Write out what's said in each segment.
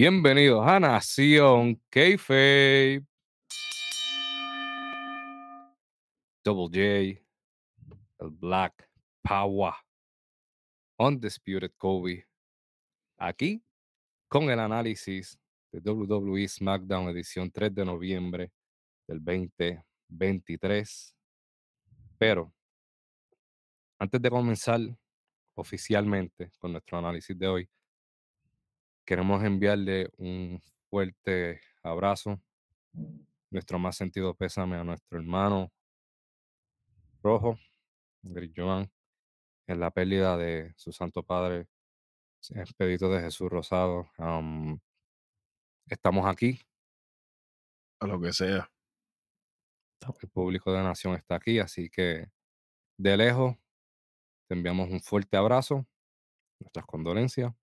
Bienvenidos a Nación Kayfabe. Double J, el Black Power, Undisputed Kobe, aquí con el análisis de WWE SmackDown edición 3 de noviembre del 2023. Pero antes de comenzar oficialmente con nuestro análisis de hoy, queremos enviarle un fuerte abrazo, nuestro más sentido pésame a nuestro hermano Rojo, Gris Joan, en la pérdida de su santo padre, Expedito de Jesús Rosado. Am, estamos aquí, A lo que sea. el público de Nación está aquí, así que de lejos te enviamos un fuerte abrazo, nuestras condolencias.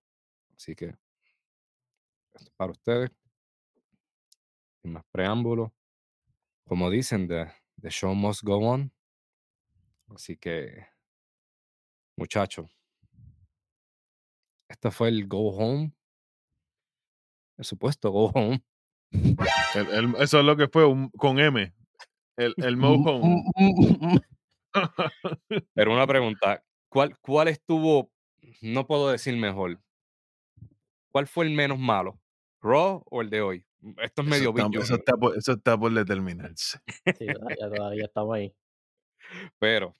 Así que esto es para ustedes, sin más preámbulos. Como dicen, the, the show must go on. Así que, muchachos, este fue el go home, el supuesto go home. El- el- eso es lo que fue un- con M. El, el Mo Mm, Home. Pero una pregunta, ¿cuál, ¿cuál estuvo, no puedo decir mejor, cuál fue el menos malo? ¿Raw o el de hoy? Esto es Eso medio está, bicho, eso está por, eso está por determinarse. Sí, todavía, todavía estamos ahí. pero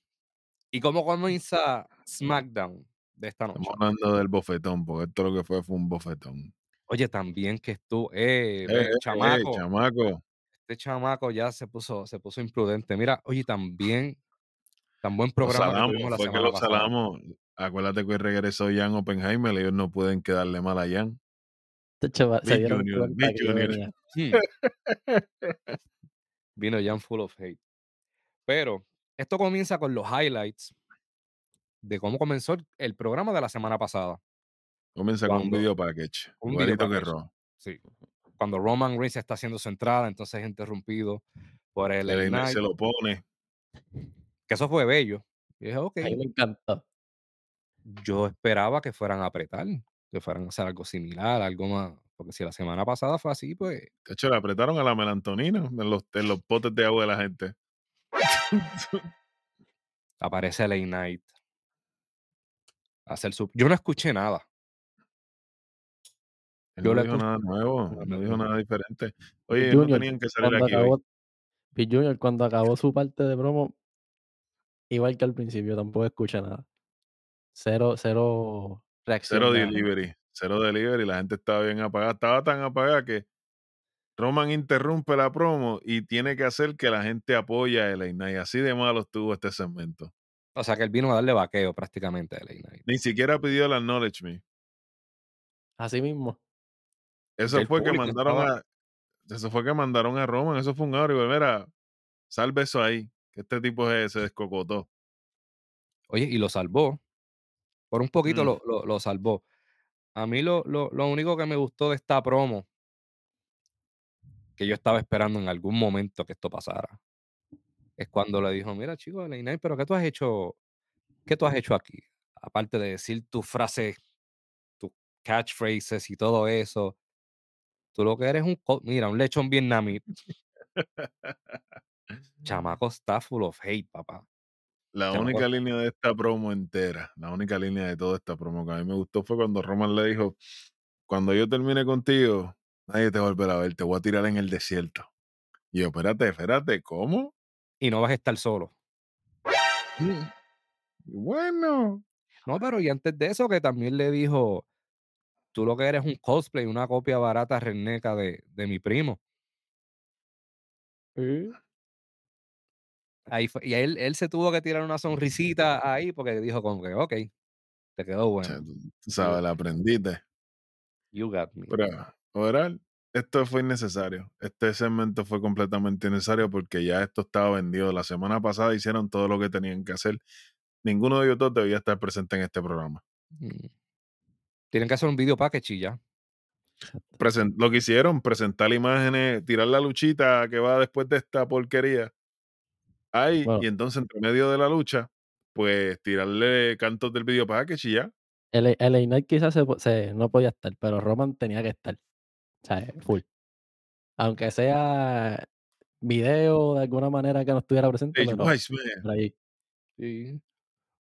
¿y cómo comienza SmackDown de esta noche? Estamos hablando del bofetón, porque esto lo que fue fue un bofetón. Oye, también que estuvo, eh, Eh, eh, eh, chamaco, este chamaco ya se puso, se puso imprudente. Mira, oye, también, tan buen Lo programa que salamos, tuvimos la fue que semana lo salamos. Acuérdate que regresó Jan Oppenheimer, ellos no pueden quedarle mal a Jan. Este chaval se Big dieron Junior, cuenta Big Junior. venía. Hmm. Vino Jan full of hate. Pero esto comienza con los highlights de cómo comenzó el- programa de la semana pasada. Comienza con un Cuando- video package. un video que. Raw. Sí. Cuando Roman Reigns está haciendo su entrada, entonces es interrumpido por el El se lo pone. que eso fue bello. Y dije, ok, A mí me encantó. yo esperaba que fueran a apretar, que fueran a hacer algo similar, algo más. Porque si la semana pasada fue así, pues De hecho, le apretaron a la melantonina en los, en los potes de agua de la gente. aparece Knight. a Hacer su... Yo no escuché nada. Él Yo no dijo nada nuevo, No, no no, dijo no. nada diferente. Oye, no Junior, tenían que salir aquí acabó, Pete Junior, cuando acabó su parte de promo, igual que al principio, tampoco escucha nada. Cero, cero Cero delivery, cero delivery. La gente estaba bien apagada. Estaba tan apagada que Roman interrumpe la promo y tiene que hacer que la gente apoye a Elena. Y así de malo estuvo este segmento. O sea que él vino a darle vaqueo prácticamente a LA Knight. Ni siquiera pidió el acknowledge me. Así mismo. Eso el fue que mandaron estaba- a. Eso fue que mandaron a Roman. Eso fue un audio. Mira, salve eso ahí. Que este tipo se, se descocotó. Oye, y lo salvó. Por un poquito Mm. lo, lo- lo salvó. A mí lo, lo, lo único que me gustó de esta promo, que yo estaba esperando en algún momento que esto pasara, es cuando le dijo, mira chico, Knight, pero ¿qué tú has hecho? ¿Qué tú has hecho aquí? Aparte de decir tus frases, tus catchphrases y todo eso, tú lo que eres un, mira, un lechón vietnamita. Chamaco está full of hate, papá. La única línea de esta promo entera, la única línea de toda esta promo que a mí me gustó fue cuando Roman le dijo, cuando yo termine contigo, nadie te volverá a ver, te voy a tirar en el desierto. Y yo, espérate, espérate, ¿cómo? Y no vas a estar solo. Bueno, No, pero y antes de eso, que también le dijo, tú lo que eres un cosplay, una copia barata reneca de, de mi primo. Ahí fue- y él, él se tuvo que tirar una sonrisita ahí porque dijo como que, ok, te quedó bueno. tú, sabes, la aprendiste. You got me. Pero, overall, esto fue innecesario. Este segmento fue completamente innecesario porque ya esto estaba vendido. La semana pasada hicieron todo lo que tenían que hacer. Ninguno de ellos dos debía estar presente en este programa. Mm. Tienen que hacer un video package y ya. Presen- lo que hicieron, presentar imágenes, tirar la luchita que va después de esta porquería. Ahí, Bueno. y entonces entre medio de la lucha, pues tirarle cantos del video package y ya. El, Knight quizás se, po- se- no podía estar, pero Roman tenía que estar. O sea, full. Aunque sea video de alguna manera que no estuviera presente, Page pero Wise, man. por ahí. Sí.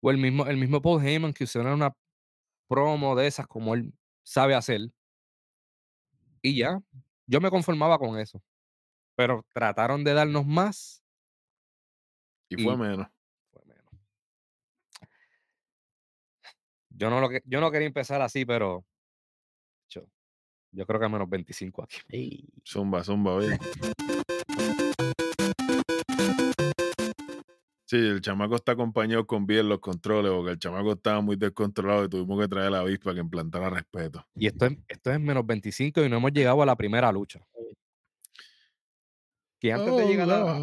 O el mismo el mismo Paul Heyman que hicieron una promo de esas como él sabe hacer. Y ya, yo me conformaba con eso. Pero trataron de darnos más Y fue menos. fue menos. Yo no lo que yo no quería empezar así, pero yo yo creo que menos 25 aquí. Ey, Zumba, zumba, oye. Sí, el chamaco está acompañado con bien los controles, porque el chamaco estaba muy descontrolado y tuvimos que traer a la avispa que implantara respeto. Y esto es esto es menos 25 y no hemos llegado a la primera lucha. Que antes de llegar a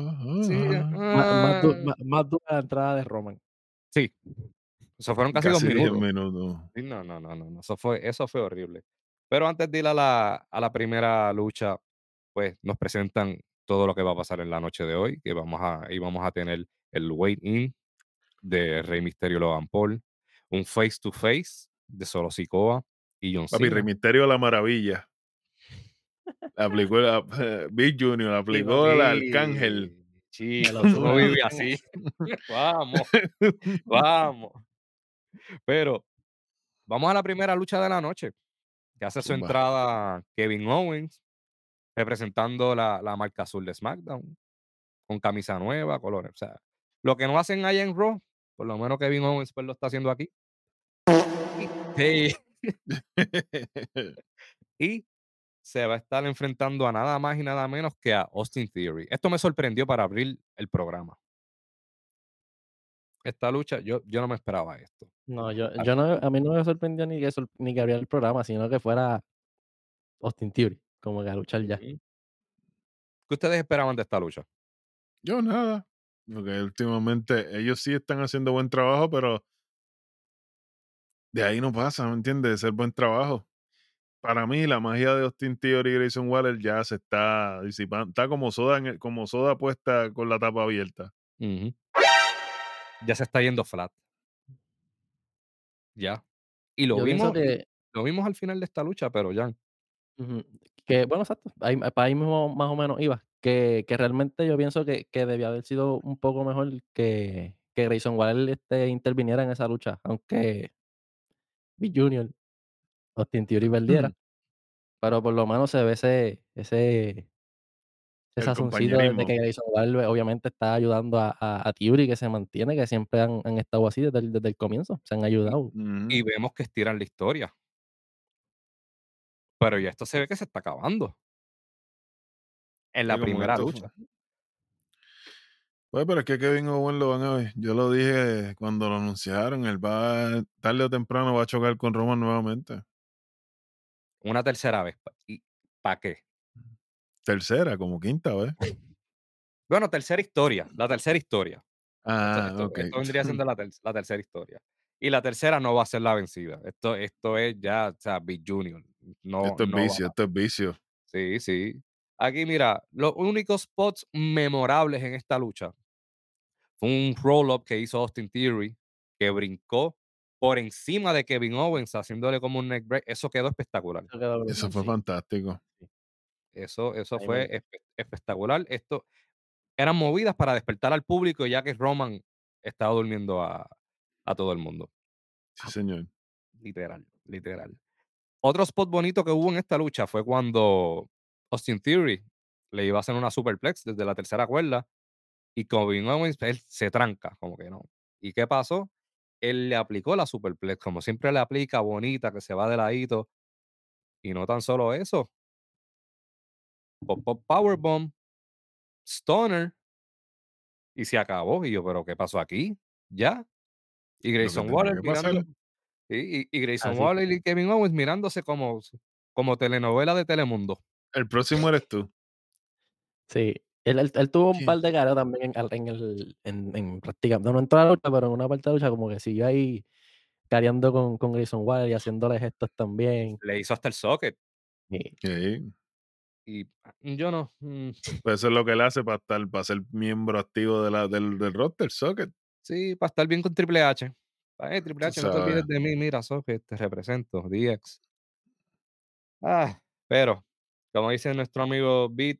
sí, más, más, du- ah, más- más dura la entrada de Roman. sí, eso fueron casi 2 Casi 10 minutos. minutos. Sí, no, no, no, no, no, eso fue eso fue horrible. Pero antes de ir a la a la primera lucha, pues, nos presentan todo lo que va a pasar en la noche de hoy, que vamos a y vamos a tener el weigh-in de Rey Mysterio y Logan Paul, un face to face de Solo Sikoa y John Papi, Rey Cena. Misterio la maravilla. Aplicó la, Big Junior, Sí, aplicó el arcángel. Me lo no vive así. Vamos, vamos. Pero vamos a la primera lucha de la noche, que hace su entrada Kevin Owens, representando la la marca azul de SmackDown, con camisa nueva, colores, o sea, lo que no hacen allá en Raw, por lo menos Kevin Owens, pues, lo está haciendo aquí. Sí, y se va a estar enfrentando a nada más y nada menos que a Austin Theory. Esto me sorprendió para abrir el programa. Esta lucha, yo yo no me esperaba esto. No, yo, yo no, a mí no me sorprendió ni que, ni que abriera el programa, sino que fuera Austin Theory, como que a luchar ya. ¿Qué ustedes esperaban de esta lucha? Yo nada. Porque últimamente ellos sí están haciendo buen trabajo, pero de ahí no pasa, ¿me entiendes? De ser buen trabajo. Para mí, la magia de Austin Theory y Grayson Waller ya se está disipando. Está como soda, en el- como soda puesta con la tapa abierta. Ya se está yendo flat. Ya. Y lo Yo vimos que, lo vimos al final de esta lucha, pero ya. que bueno, exacto, ahí, para ahí mismo más o menos iba, que, que realmente yo pienso que, que debía haber sido un poco mejor que, que Grayson Waller este, interviniera en esa lucha, aunque Big Junior, Austin Theory perdiera, pero por lo menos se ve ese, ese, ese El sazoncito de, que Grayson Waller obviamente está ayudando a, a, a Theory que se mantiene, que siempre han, han estado así desde el, desde el comienzo, se han ayudado. Y vemos que estiran la historia. Pero ya esto se ve que se está acabando. En la Sí, primera lucha. Pues, pero es que Kevin Owens lo van a ver. Yo lo dije cuando lo anunciaron. Él va, tarde o temprano, va a chocar con Roman nuevamente. Una tercera vez. ¿Y para qué? Tercera, como quinta vez. Bueno, tercera historia. La tercera historia. Ah, esto- vendría siendo la, ter- la tercera historia. Y la tercera no va a ser la vencida. Esto, esto es ya, o sea, Big Junior. No, Esto es no vicio, esto es vicio. Sí, sí. Aquí, mira, los únicos spots memorables en esta lucha fue un roll-up que hizo Austin Theory, que brincó por encima de Kevin Owens, haciéndole como un neck break. Eso quedó espectacular. Eso quedó Eso brutal, fue fantástico. Eso, eso Ahí fue espe- espectacular. Esto eran movidas para despertar al público, ya que Roman estaba durmiendo a, a todo el mundo. Sí, señor. Literal, literal. Otro spot bonito que hubo en esta lucha fue cuando Austin Theory le iba a hacer una superplex desde la tercera cuerda y Kevin Owens él se tranca, como que no. ¿Y qué pasó? Él le aplicó la superplex, como siempre le aplica, bonita, que se va de ladito. Y no tan solo eso. Pop Pop Powerbomb, Stoner, y se acabó. Y yo, ¿pero qué pasó aquí? ¿Ya? Y Grayson Waller mirando. y, y Grayson Así Waller y Kevin Owens mirándose como, como telenovela de Telemundo. El próximo eres tú. Sí, él, él, él tuvo un ¿Quién? par de careos también en, el, en, en prácticamente, no entró a la lucha, pero en una parte de la lucha como que siguió ahí careando con, con Grayson Waller y haciéndole gestos también. Le hizo hasta el socket. Y Sí. Y ah, yo no. mm, Pues eso es lo que él hace para estar, para ser miembro activo de la, del, del roster socket. Sí, para estar bien con Triple H. Eh, Triple H, no te olvides de mí. Mira, Socket, te represento. DX. Ah, pero como dice nuestro amigo Beat,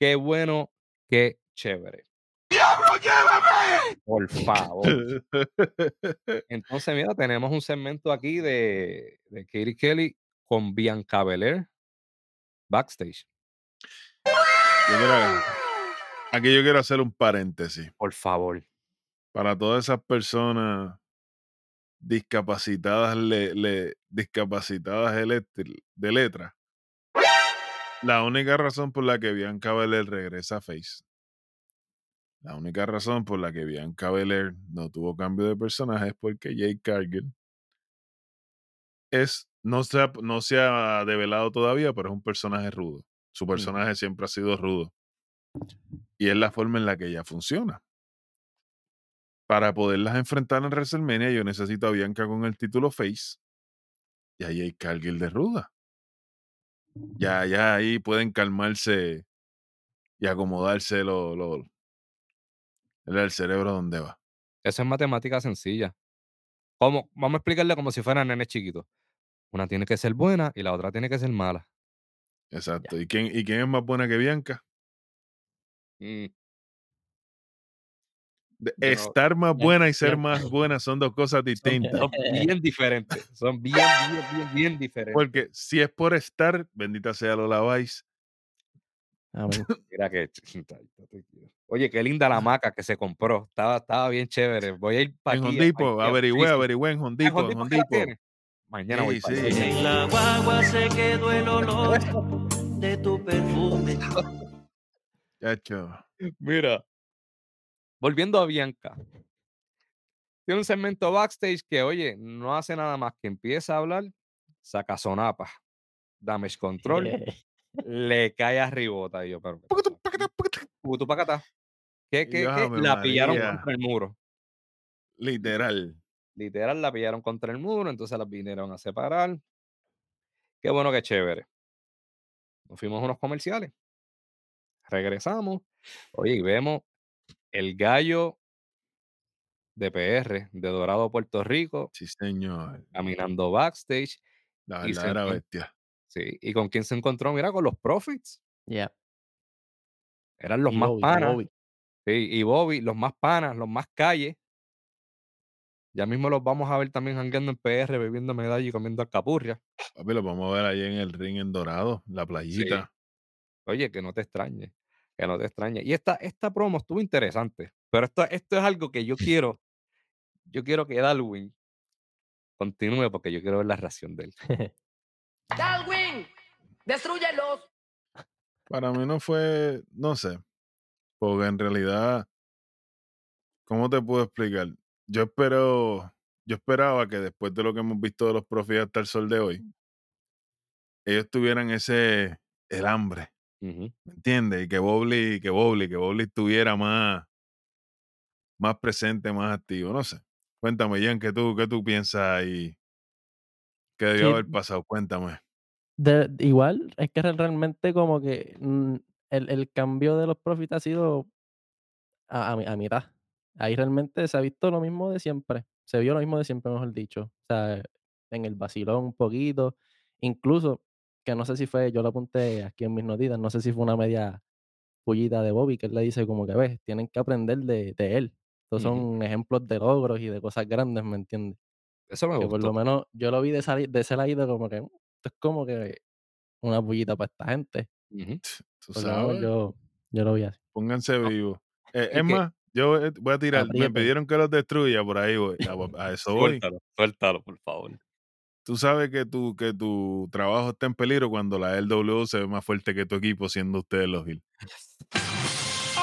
qué bueno, qué chévere. Por favor. Entonces, mira, tenemos un segmento aquí de, de Katie Kelly con Bianca Belair backstage. Yo quiero- aquí yo quiero hacer un paréntesis. Por favor. Para todas esas personas discapacitadas, le, le- discapacitadas de letra. La única razón por la que Bianca Belair regresa a Face. La única razón por la que Bianca Belair no tuvo cambio de personaje es porque Jake Cargill es, no se, ha, no se ha develado todavía, pero es un personaje rudo. Su personaje siempre ha sido rudo. Y es la forma en la que ella funciona. Para poderlas enfrentar en WrestleMania, yo necesito a Bianca con el título Face y a Jake Cargill de ruda. Ya, ya ahí pueden calmarse y acomodarse lo, lo- el, cerebro donde va. Eso es matemática sencilla. ¿Cómo? Vamos a explicarle como si fueran nenes chiquitos. Una tiene que ser buena y la otra tiene que ser mala. Exacto. ¿Y quién, ¿Y quién es más buena que Bianca? Mm, Estar más buena y ser más buena son dos cosas distintas. Son bien diferentes. Son bien, bien, bien, bien diferentes. Porque si es por estar, bendita sea Lola Vice, Amén. Mira que. Oye, qué linda la maca que se compró. Estaba, estaba bien chévere. Voy a ir para en. Hondipo, averigüé, averigüé en Hondipo, en Hondipo. Mañana voy Sí, para sí. allá. En la guagua se quedó el olor de tu perfume. Chacho. Mira. Volviendo a Bianca. Tiene un segmento backstage que, oye, no hace nada más que empieza a hablar, saca sonapa, damage control, le cae a ribota. Y yo, pero. Pacata. ¿Qué, qué, qué? La pillaron contra el muro. Literal. Literal, la pillaron contra el muro, entonces las vinieron a separar. Qué bueno, qué chévere. Nos fuimos a unos comerciales. Regresamos. Oye, y vemos el gallo de PR, de Dorado, Puerto Rico, Sí, señor. caminando backstage. La verdadera bestia. Sí. ¿Y con quién se encontró? Mira, con los Profits. Yeah. Eran los Y más Bobby, panas. Bobby. Sí, y Bobby, los más panas, los más calles. Ya mismo los vamos a ver también jangueando en PR, bebiendo medalla y comiendo alcapurria. Papi, lo vamos a ver ahí en el ring en Dorado, la playita. Oye, que no te extrañe, que no te extrañe. Y esta, esta promo estuvo interesante, pero esto, esto es algo que yo quiero, yo quiero que Darwin continúe porque yo quiero ver la reacción de él. Darwin, destruyelos. Para mí no fue, no sé, porque en realidad, ¿cómo te puedo explicar? Yo espero, yo esperaba que después de lo que hemos visto de los profis hasta el sol de hoy, ellos tuvieran ese, el hambre, ¿me entiendes? Y que Bobby, que Bobby, que Bobby estuviera más, más presente, más activo, no sé. Cuéntame, Jan, ¿qué tú, qué tú piensas ahí? ¿Qué debió Sí. haber pasado? Cuéntame. De- igual, es que re- realmente como que mm, el, el cambio de los profits ha sido a, a, a mitad. Ahí realmente se ha visto lo mismo de siempre. Se vio lo mismo de siempre, mejor dicho. O sea, en el vacilón un poquito. Incluso, que no sé si fue, yo lo apunté aquí en mis notitas, no sé si fue una media pullita de Bobby, que él le dice como que, ves, tienen que aprender de, de él. Estos son ejemplos de logros y de cosas grandes, ¿me entiendes? Eso me Que por lo gustó. menos yo lo vi de, esa li- de ese lado como que, "Mm, esto es como que una pullita para esta gente. ¿Tú sabes? yo, yo lo vi así. Pónganse No, vivos. Eh, es que- más, yo eh, voy a tirar. Me pidieron que los destruya por ahí. voy, A, a eso voy. Suéltalo, suéltalo, por favor. Tú sabes que tu, que tu trabajo está en peligro cuando la LW se ve más fuerte que tu equipo, siendo ustedes los Hill. ¡Ay,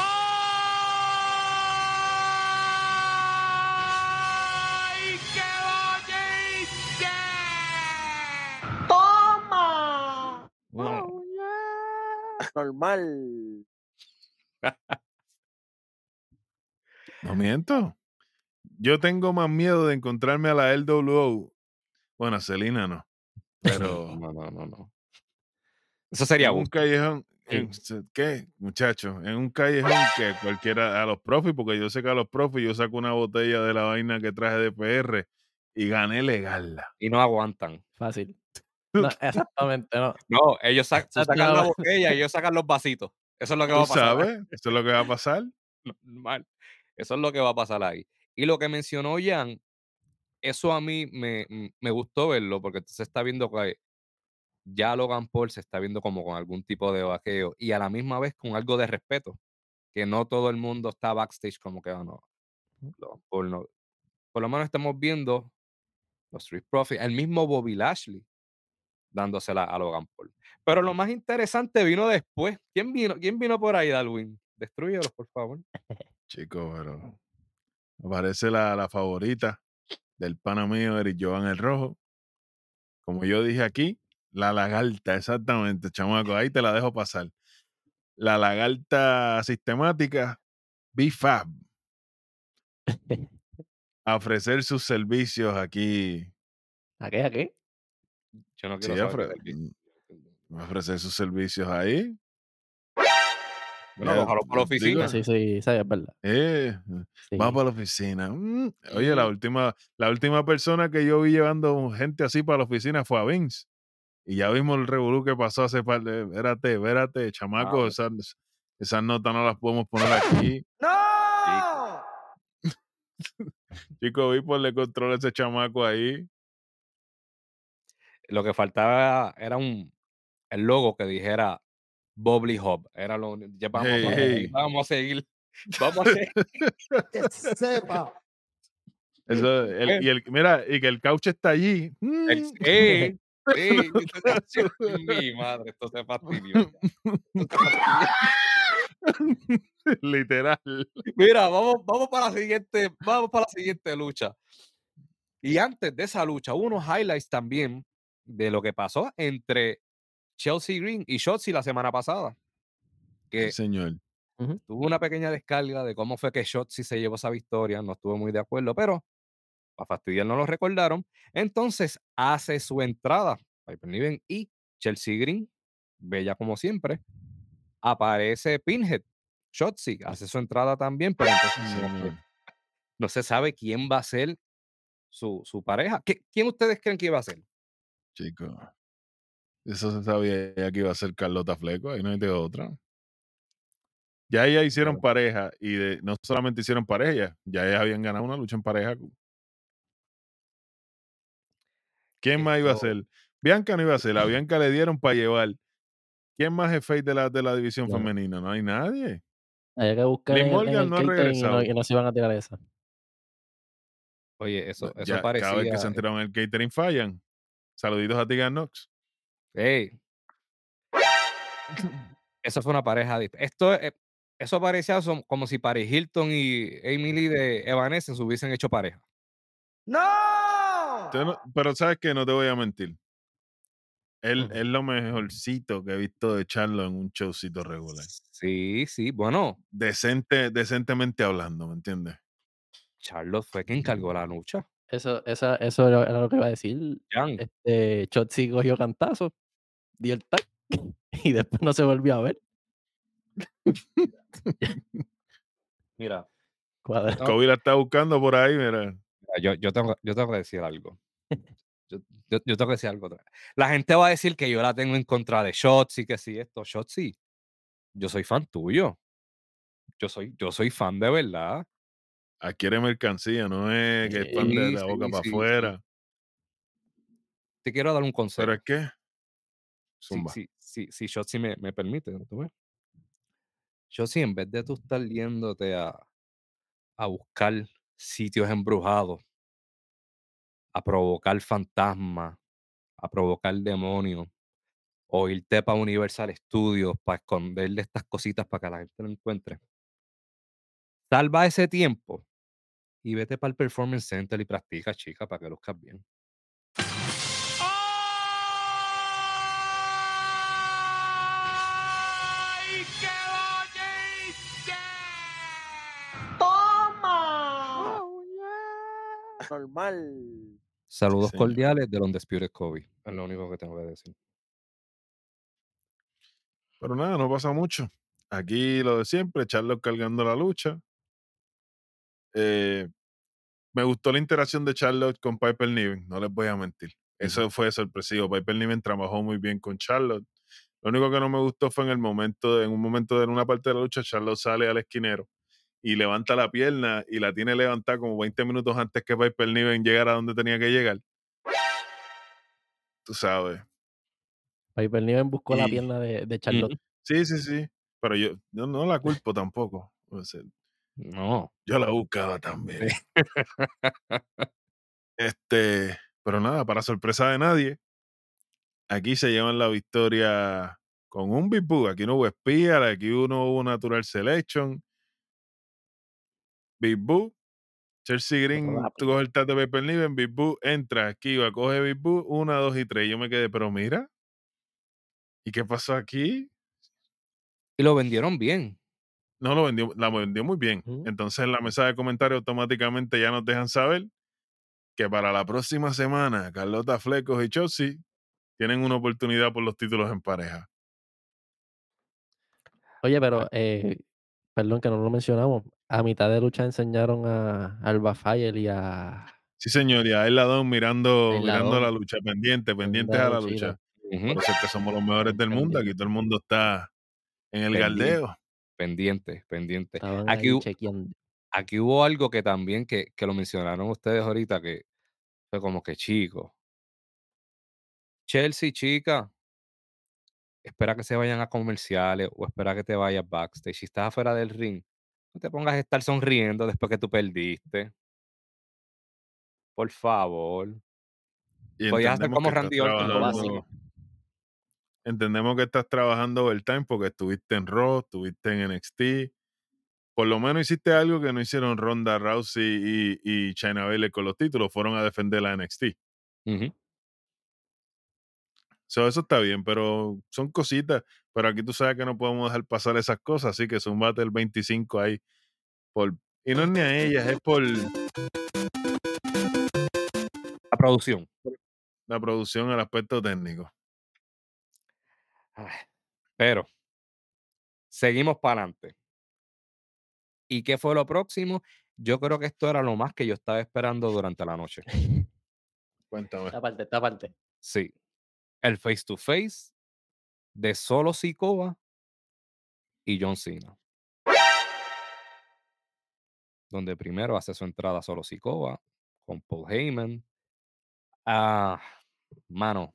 qué ¡Toma! No. Normal. No miento. Yo tengo más miedo de encontrarme a la LWO. Bueno, a Selena no. Pero No, no, no, no. Eso sería en un callejón. En- ¿Qué, muchachos? En un callejón que cualquiera, a los profis, porque yo sé que a los profis yo saco una botella de la vaina que traje de PR y gané legal. Y no aguantan. Fácil. No, exactamente, no. No, ellos sacan la botella y ellos sacan los vasitos. Eso es lo que va ¿Tú a pasar. sabes? Eso es lo que va a pasar. Normal. Eso es lo que va a pasar ahí. Y lo que mencionó Jan, eso a mí me, me gustó verlo porque se está viendo que ya Logan Paul se está viendo como con algún tipo de vaqueo y a la misma vez con algo de respeto, que no todo el mundo está backstage como que, "Ah, no, Logan Paul no". Por lo menos estamos viendo los Street Profits, el mismo Bobby Lashley dándosela a Logan Paul. Pero lo más interesante vino después. ¿Quién vino, quién vino por ahí, Darwin? Destruyelos, por favor. Chico, pero aparece la, la favorita del pana mío, Eric Jovan el Rojo. Como yo dije aquí, la lagarta, exactamente, chamaco. Ahí te la dejo pasar. La lagarta sistemática, BFAB. A ofrecer sus servicios aquí. ¿A qué? ¿A qué? Yo no Sí, quiero tal. mm, ofrecer sus servicios ahí. Bueno, por la oficina. Sí, sí, sí, es verdad. Eh, Sí. va para la oficina. Mm, Oye, la última, la última persona que yo vi llevando gente así para la oficina fue a Vince. Y ya vimos el revolú que pasó hace par de. Espérate, espérate, chamaco. bueno. esas, esas notas no las podemos poner aquí. ¡No! Chico, vi por le controla ese chamaco ahí. Lo que faltaba era un el logo que dijera Bobby Hub. Era lo ya vamos, Hey, a hey. seguir, vamos a seguir. Vamos a seguir. Que sepa. Eso, el- y el, mira, y que el couch está allí. Mm. El- ¡Ey! ¡Ey! Mi madre, esto se fastidió. Esto se fastidió. Literal. Mira, vamos, vamos para la siguiente, vamos para la siguiente lucha. Y antes de esa lucha, hubo unos highlights también de lo que pasó entre Chelsea Green y Shotzi la semana pasada. Que Sí, señor. tuvo una pequeña descarga de cómo fue que Shotzi se llevó esa victoria. No estuve muy de acuerdo, pero para fastidiar no lo recordaron. Entonces hace su entrada Piper Niven y Chelsea Green, bella como siempre. Aparece Pinhead, Shotzi, hace su entrada también, pero entonces no se- no se sabe quién va a ser su, su pareja. ¿Qué- ¿Quién ustedes creen que iba a ser? Chico. Eso se sabía ya que iba a ser Carlota Fleco, ahí no hay de otra. Ya ellas hicieron pareja y de, no solamente hicieron pareja, ya, ellas habían ganado una lucha en pareja. ¿Quién más iba a ser? Bianca no iba a ser, a Bianca le dieron para llevar. ¿Quién más es face de la, de la división femenina? No hay nadie. Había que buscar en, en Morgan el no ha catering y no, regresado. y no se iban a tirar esa. Oye, eso, eso Ya, cada vez que parecía. se enteraron el catering fallan. Saluditos a Tigan Knox. Ey. Eso fue una pareja. Esto, eh, eso parecía som- como si Paris Hilton y Emily de Evanescence hubiesen hecho pareja. ¡No! Pero sabes que no te voy a mentir. Él Ujú. es lo mejorcito que he visto de Charlo en un showcito regular. Sí, sí. Bueno, Decente, decentemente hablando, ¿me entiendes? Charlotte fue quien cargó la lucha. Eso, esa, eso era, lo que iba a decir. Jan, Este, Chotzi cogió cantazo, dio el tag y después no se volvió a ver. mira, Cuadra. Kobe la está buscando por ahí, mira. yo, yo, tengo, yo tengo que decir algo. Yo, yo- yo tengo que decir algo. otra- La gente va a decir que yo la tengo en contra de Shotzi, que sí, esto, Shotzi. Yo soy fan tuyo. Yo soy, yo soy fan de verdad. Adquiere mercancía, no es que es fan de Sí, la boca sí, para sí, sí. afuera. Te quiero dar un consejo. Pero es que. si, Zumba. si, si, si Shotzi me, me permite, ¿no? ¿Tú ves? Shotzi, en vez de tú estar yéndote a, a buscar sitios embrujados, a provocar fantasmas, a provocar demonios, o irte para Universal Studios para esconderle estas cositas para que la gente no encuentre. Salva ese tiempo y vete para el Performance Center y practica, chica, para que luzcas bien. ¡Ay, qué! ¡Toma! Normal. Saludos señor. cordiales de Undisputed Kobe. Es lo único que tengo que decir. Pero nada, no pasa mucho. Aquí lo de siempre, Charlos cargando la lucha. Eh, me gustó la interacción de Charlotte con Piper Niven, no les voy a mentir. Eso fue sorpresivo. Piper Niven trabajó muy bien con Charlotte. Lo único que no me gustó fue en el momento, en un momento de una parte de la lucha, Charlotte sale al esquinero y levanta la pierna y la tiene levantada como 20 minutos antes que Piper Niven llegara a donde tenía que llegar. Tú sabes. Piper Niven buscó la pierna de, de Charlotte. Sí, sí, sí. Pero yo no, no la culpo tampoco. O sea, No. yo la buscaba también. Este, pero nada, para sorpresa de nadie, aquí se llevan la victoria con un Boo. Aquí no hubo espía, aquí uno hubo Natural Selection. Big Boo, Chelsea Green, tú coges el tat de Paper Niven, Big Boo, entra aquí, va, coge Big Boo, una, dos y tres. Yo me quedé, pero mira, ¿y qué pasó aquí? Y lo vendieron bien. No lo vendió, la vendió muy bien. Entonces en la mesa de comentarios automáticamente ya nos dejan saber que para la próxima semana Carlota Flecos y Chelsea tienen una oportunidad por los títulos en pareja. Oye, pero, eh, perdón que no lo mencionamos. A mitad de lucha enseñaron a Alba Fire y a Sí, señor, y a él Ladón mirando, El mirando Ladón. la lucha, pendiente, pendientes a la lucha. Por eso es que somos los mejores del mundo. Aquí todo el mundo está en el Pendiente. galdeo. Pendiente, pendiente. Estaban Aquí, ahí hu- chequeando. aquí hubo algo que también que, que lo mencionaron ustedes ahorita que fue como que chico. Chelsea, chica, espera que se vayan a comerciales o espera que te vayas backstage. Si estás afuera del ring, no te pongas a estar sonriendo después que tú perdiste. Por favor. Y Podías hacer entendemos como que estás Randy Orton. Trabajando. Entendemos que estás trabajando overtime porque estuviste en Raw, estuviste en NXT. Por lo menos hiciste algo que no hicieron Ronda Rousey y, y China Bailey con los títulos. Fueron a defender la NXT. So, eso está bien, pero son cositas. Pero aquí tú sabes que no podemos dejar pasar esas cosas, así que zumbate el 25 ahí. Por, y no es ni a ellas, es por La producción. la producción, el aspecto técnico. Pero seguimos para adelante. ¿Y qué fue lo próximo? Yo creo que esto era lo más que yo estaba esperando durante la noche. Cuéntame. Esta parte, esta parte. Sí. El face to face de Solo Sikoa y John Cena. Donde primero hace su entrada Solo Sikoa con Paul Heyman. Ah, mano,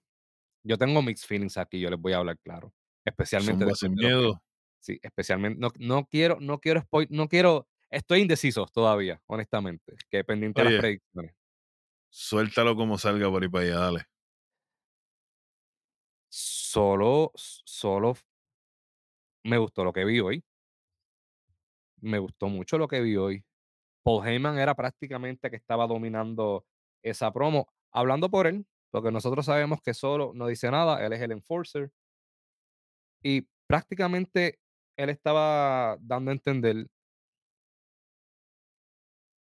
yo tengo mixed feelings aquí, yo les voy a hablar claro. Especialmente sin de que- miedo. Sí, especialmente, no, no quiero, no quiero spoil, no quiero, estoy indeciso todavía, honestamente, que pendiente a las predicciones. Suéltalo como salga por ahí para allá, dale. Solo, solo me gustó lo que vi hoy. Me gustó mucho lo que vi hoy. Paul Heyman era prácticamente que estaba dominando esa promo, hablando por él, porque nosotros sabemos que solo no dice nada, él es el enforcer. Y prácticamente él estaba dando a entender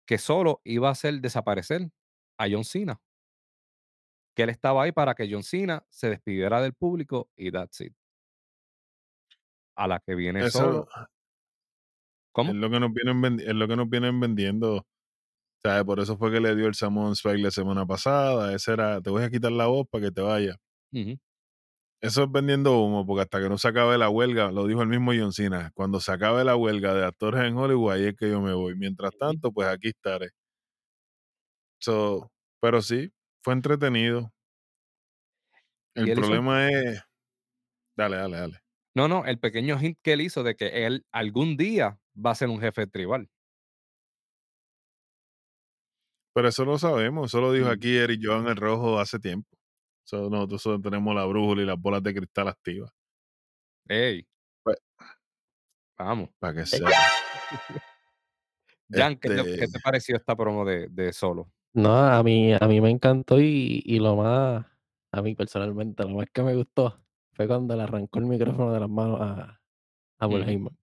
que solo iba a hacer desaparecer a John Cena. Que él estaba ahí para que John Cena se despidiera del público y that's it. A la que viene Eso solo. ¿Cómo? es lo que nos vienen es lo que nos vienen vendiendo. ¿Sabes? Por eso fue que le dio el Samoan Spike la semana pasada. Ese era, te voy a quitar la voz para que te vaya. Eso es vendiendo humo, porque hasta que no se acabe la huelga, lo dijo el mismo John Cena, cuando se acabe la huelga de actores en Hollywood, ahí es que yo me voy. Mientras tanto, pues aquí estaré. So, pero sí, fue entretenido. El hizo- problema es. Dale, dale, dale. No, no, el pequeño hint que él hizo de que él algún día va a ser un jefe tribal. Pero eso lo sabemos, eso lo dijo Mm. aquí Eric Joan el Rojo hace tiempo. So, nosotros solo tenemos la brújula y las bolas de cristal activas. Ey. Pues Vamos. Para que sea. Jan, ¿qué, te, qué Este- te pareció esta promo de, de solo? No, a mí, a mí me encantó y, y lo más, a mí personalmente, lo más que me gustó fue cuando le arrancó el micrófono de las manos a, a Paul Ujú. Heyman.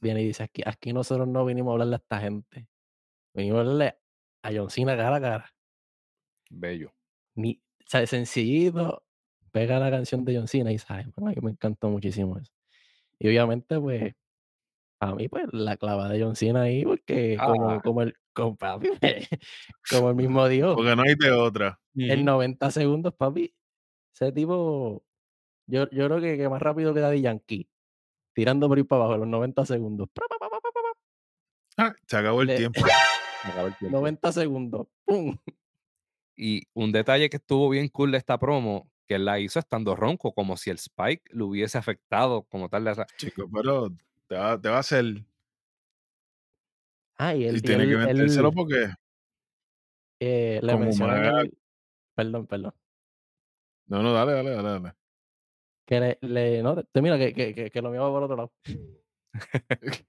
Viene y dice, aquí, aquí nosotros no vinimos a hablarle a esta gente, venimos a hablarle a John Cena cara a cara. Bello. Ni, o sea, sencillito, pega la canción de John Cena y sabes, me encantó muchísimo eso. Y obviamente, pues, a mí, pues, la clava de John Cena ahí, porque como, Ah. como el, como, papi, como el mismo dijo, Porque no hay de otra. En Ujú. 90 segundos, papi, ese tipo, yo yo creo que que más rápido que Daddy Yankee, tirando por ahí para abajo en los 90 segundos. Ah, se acabó el Le tiempo. Se acabó el tiempo. 90 segundos, pum. Y un detalle que estuvo bien cool de esta promo, que él la hizo estando ronco, como si el spike lo hubiese afectado como tal. sea, Chico, pero te va, te va a hacer. Ah, y él Y y tiene que metérselo él, porque eh, le como menciona en Umaga. el perdón, perdón, No, no, dale, dale, dale, dale. que le le no, te mira que que que que lo mío va por otro lado.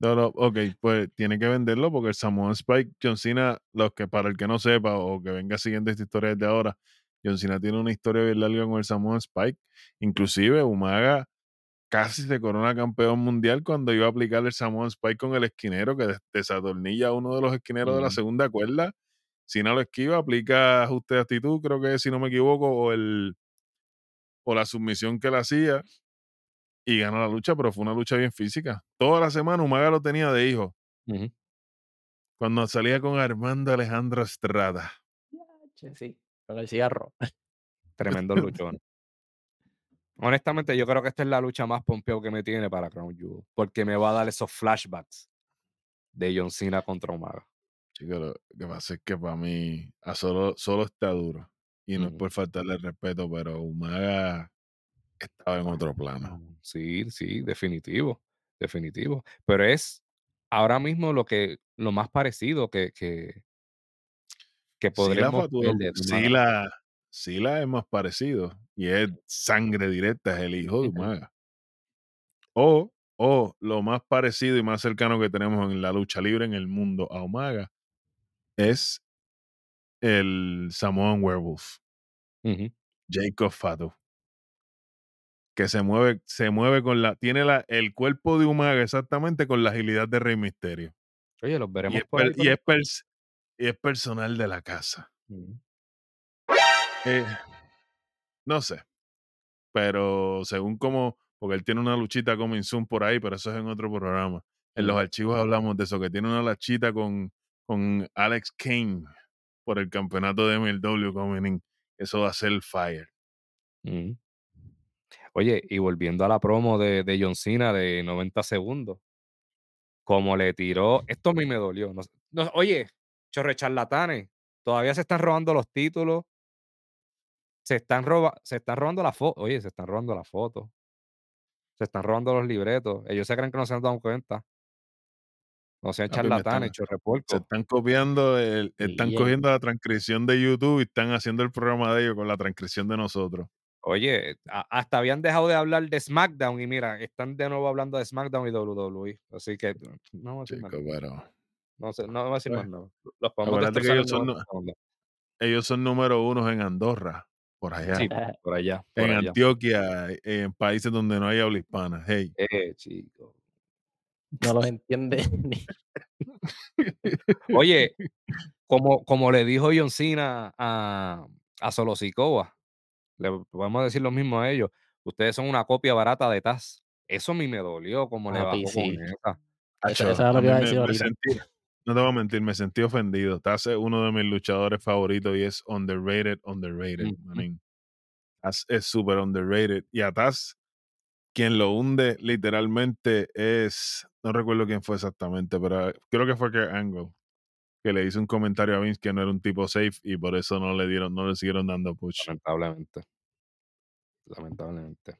No, no, ok, pues tiene que venderlo porque el Samoan Spike, John Cena, los que para el que no sepa o que venga siguiendo esta historia desde ahora, John Cena tiene una historia bien larga con el Samoan Spike. Inclusive Umaga casi se corona campeón mundial cuando iba a aplicar el Samoan Spike con el esquinero que des- desatornilla a uno de los esquineros de la segunda cuerda. Cena lo esquiva, aplica ajuste de actitud, creo que si no me equivoco, o el o la submisión que le hacía y gana la lucha, pero fue una lucha bien física. Toda la semana Umaga lo tenía de hijo. Cuando salía con Armando Alejandro Estrada. Sí, con el cigarro. Tremendos luchones. Honestamente, yo creo que esta es la lucha más pompeo que me tiene para Crown Jewel, porque me va a dar esos flashbacks de John Cena contra Umaga. Chico, lo que pasa es que para mí a solo, solo está duro. Y no es Ujú. por faltarle respeto, pero Umaga estaba en otro plano. Sí, sí, definitivo, definitivo. Pero es ahora mismo lo que lo más parecido que, que, que podremos fue tu- ver de. Sila, Sila es más parecido. Y es sangre directa, es el hijo de. Umaga. O, o lo más parecido y más cercano que tenemos en la lucha libre en el mundo a Umaga es el Samoan Werewolf. Jacob Fatu. Que se mueve, se mueve con la, tiene la, el cuerpo de Umaga exactamente con la agilidad de Rey Misterio. Oye, los Y veremos es, por per- ahí. y es pers- y es personal de la casa. Ujú. Eh, no sé. Pero según como, porque él tiene una luchita como Zoom por ahí, pero eso es en otro programa. En los Ujú. archivos hablamos de eso, que tiene una luchita con, con Alex Kane por el campeonato de MLW coming in. Eso va a ser fire. Ujú. Oye, y volviendo a la promo de, de John Cena de 90 segundos, como le tiró, esto a mí me dolió. no sé- no, oye, chorre charlatanes, todavía se están robando los títulos, se están, roba, se están robando la foto, oye, se están robando la foto, se están robando los libretos, ellos se creen que no se han dado cuenta, no sean Papi, me charlatanes, están- chorre Se están copiando, el, están Sí, cogiendo la transcripción de YouTube y están haciendo el programa de ellos con la transcripción de nosotros. Oye, a- hasta habían dejado de hablar de SmackDown y mira, están de nuevo hablando de SmackDown y WWE, así que no voy a decir más Chicos, nada. pero No, sé, no voy a decir Pues, más nada. Los que ellos son, 90 nu- segundos. ellos son número uno en Andorra, por allá. Sí, por allá, por en allá. Antioquia, en países donde no hay habla hispana. Hey. Eh, chico. No los entiende ni Oye, como, como le dijo John Cena a, a Solo Sikoa, le podemos decir lo mismo a ellos. Ustedes son una copia barata de Taz. Eso a mí me dolió como le bajó sí. con esa. Eso Acho, eso era lo a que mí iba a me- decir me ahorita. sentí- no te voy a mentir, me sentí ofendido. Taz es uno de mis luchadores favoritos y es underrated, underrated. Taz es súper underrated. Y a Taz, quien lo hunde literalmente es, no recuerdo quién fue exactamente, pero creo que fue que Angle, que le hizo un comentario a Vince que no era un tipo safe y por eso no le dieron, no le siguieron dando push. Lamentablemente. Lamentablemente.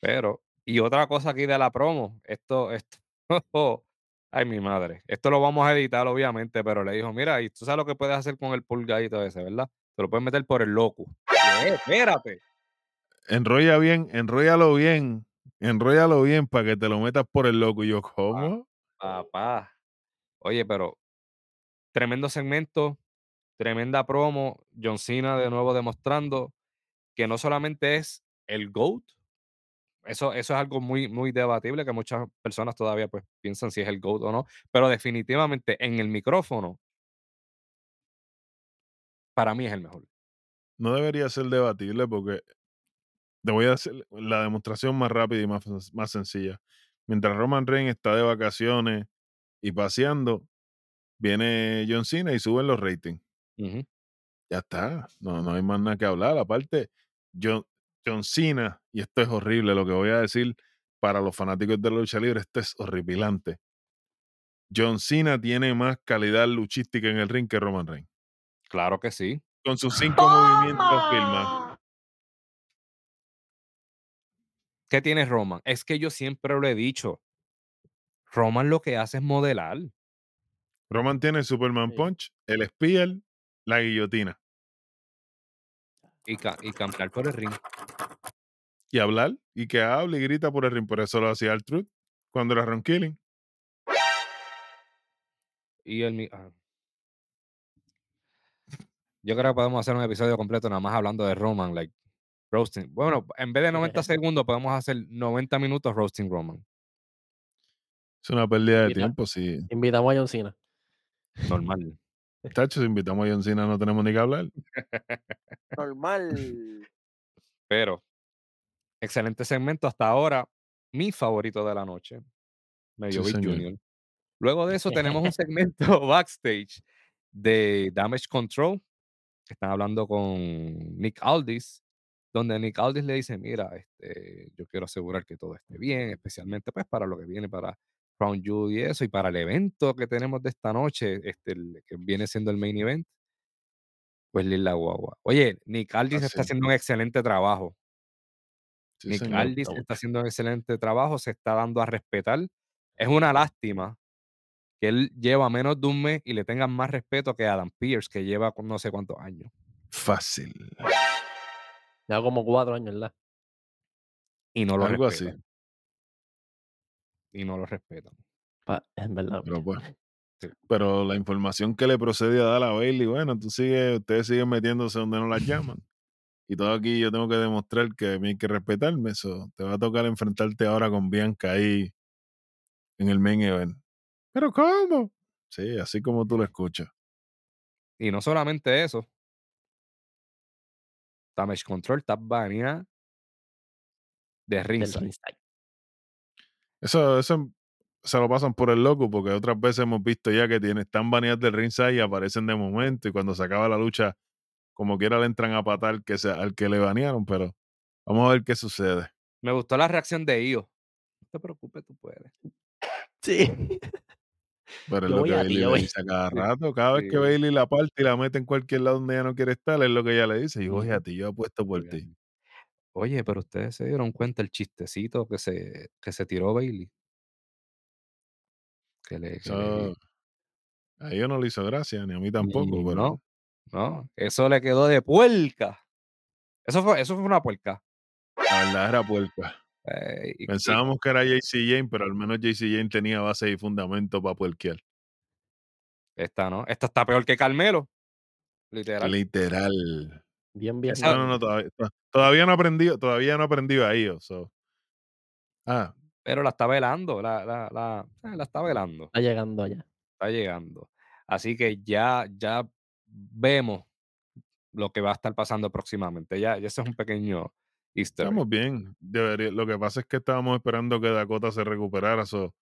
Pero, y otra cosa aquí de la promo, esto, esto, ay mi madre, esto lo vamos a editar obviamente, pero le dijo, mira, y tú sabes lo que puedes hacer con el pulgadito ese, ¿verdad? Te lo puedes meter por el loco. Eh, espérate. Enrolla bien, enróllalo bien, enróllalo bien para que te lo metas por el loco. Y yo, ¿cómo? Papá. Oye, pero tremendo segmento, tremenda promo, John Cena de nuevo demostrando que no solamente es el GOAT, eso, eso es algo muy, muy debatible, que muchas personas todavía pues piensan si es el GOAT o no, pero definitivamente en el micrófono, para mí es el mejor. no debería ser debatible porque te voy a hacer la demostración más rápida y más, más sencilla. Mientras Roman Reigns está de vacaciones y paseando, viene John Cena y suben los ratings. Ya está, no, no hay más nada que hablar. Aparte, John, John Cena, y esto es horrible lo que voy a decir para los fanáticos de la lucha libre, esto es horripilante. John Cena tiene más calidad luchística en el ring que Roman Reigns. Claro que sí. Con sus cinco movimientos filmados. ¡Toma! ¿Qué tiene Roman? Es que yo siempre lo he dicho. Roman lo que hace es modelar. Roman tiene el Superman Sí. Punch, el Spear, la guillotina. y, ca- y campear por el ring. Y hablar, y que hable y grita por el ring. Por eso lo hacía el Truth cuando era Ron Killing. Y el mi- ah. Yo creo que podemos hacer un episodio completo nada más hablando de Roman, like roasting. Bueno, en vez de 90 segundos, podemos hacer 90 minutos roasting Roman. Es una pérdida de tiempo. Si, Invitamos a John Cena. Normal. tacho, si invitamos a John Cena, no tenemos ni que hablar. Normal. Pero, excelente segmento hasta ahora. Mi favorito de la noche. Medio Sí. Junior. Luego de eso tenemos un segmento backstage de Damage Control. Que están hablando con Nick Aldis. Donde Nick Aldis le dice, mira, este, yo quiero asegurar que todo esté bien, especialmente pues para lo que viene para Crown Jewel y eso, y para el evento que tenemos de esta noche, este, el que viene siendo el main event, pues Lila Guagua. Oye, Nick Aldis está Así. haciendo un excelente trabajo. Sí, Nick señor. Aldis Está está haciendo un excelente trabajo, se está dando a respetar. Es una lástima que él lleva menos de un mes y le tengan más respeto que Adam Pierce, que lleva no sé cuántos años. Fácil. Ya como cuatro años, ¿verdad? Y no lo Algo así. Y no lo respetan. Pa- es verdad. Pero pues. Sí. Pero la información que le procede a dar a Bailey, bueno, tú sigues, ustedes siguen metiéndose donde no las llaman. Y todo aquí yo tengo que demostrar que a mí hay que respetarme. Eso te va a tocar enfrentarte ahora con Bianca ahí en el main event. ¿Pero cómo? Sí, así como tú lo escuchas. Y no solamente eso. Damage Control está baneada de ringside. Eso, eso se lo pasan por el loco porque otras veces hemos visto ya que tienen, están baneadas del ringside y aparecen de momento y cuando se acaba la lucha, como quiera le entran a patar que sea, al que le banearon, pero vamos a ver qué sucede. Me gustó la reacción de Io. No te preocupes, tú puedes. Sí. Pero es Yo lo que Bailey yo le dice a cada rato. Cada vez que. Bailey la parte y la mete en cualquier lado donde ella no quiere estar, es lo que ella le dice. Y voy a ti, yo apuesto por ti. Oye, pero ustedes se dieron cuenta el chistecito que se, que se tiró Bailey. Que le, que le- Eso, a ella no le hizo gracia, ni a mí tampoco, pero no, no, eso le quedó de puerca. Eso fue, eso fue una puerca. la verdad era puerca. Eh, y- y- Pensábamos que era JC Jane, pero al menos JC Jane tenía base y fundamento para puerquear. esta no, esta está peor que Carmelo. Literal. Literal. Bien, bien. No, no, no, todavía, to- todavía no aprendió, todavía no aprendió ahí. o so. Ah, pero la está velando, la, la, la, eh, la está velando, Está llegando allá. está llegando. Así que ya, ya vemos lo que va a estar pasando próximamente. Ya, ya ese es un pequeño easter. estamos bien. Debería- lo que pasa es que estábamos esperando que Dakota se recuperara. so,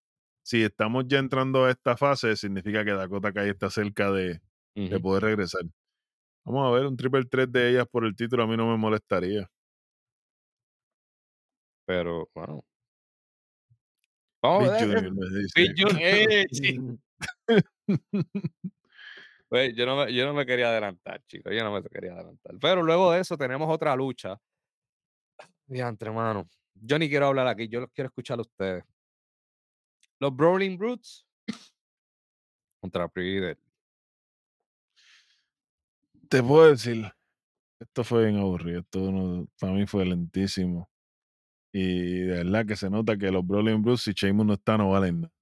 si estamos ya entrando a esta fase, significa que Dakota Kai está cerca de, de poder regresar. Vamos a ver, un triple 3 de ellas por el título a mí no me molestaría. Pero bueno. Vamos Big a ver. Junior me dice. Junior, eh, sí. Pues, yo, no me, yo no me quería adelantar, chicos. Yo no me quería adelantar. Pero luego de eso tenemos otra lucha. Diantre, hermano. Yo ni quiero hablar aquí. Yo los quiero escuchar a ustedes. Los Brawling Brutes contra Deadly. Te puedo decir, esto fue bien aburrido. Esto no- para mí fue lentísimo. Y de verdad que se nota que los Brawling Bruce y Sheamus no están, no valen nada.